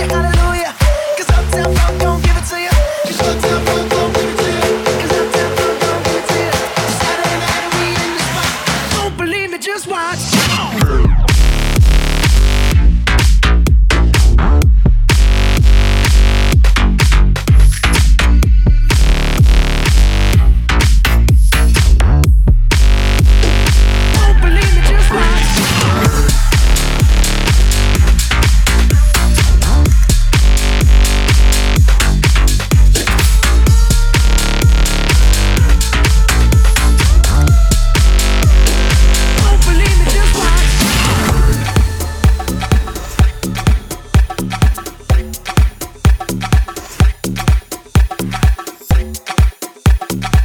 you hallelujah. Bye.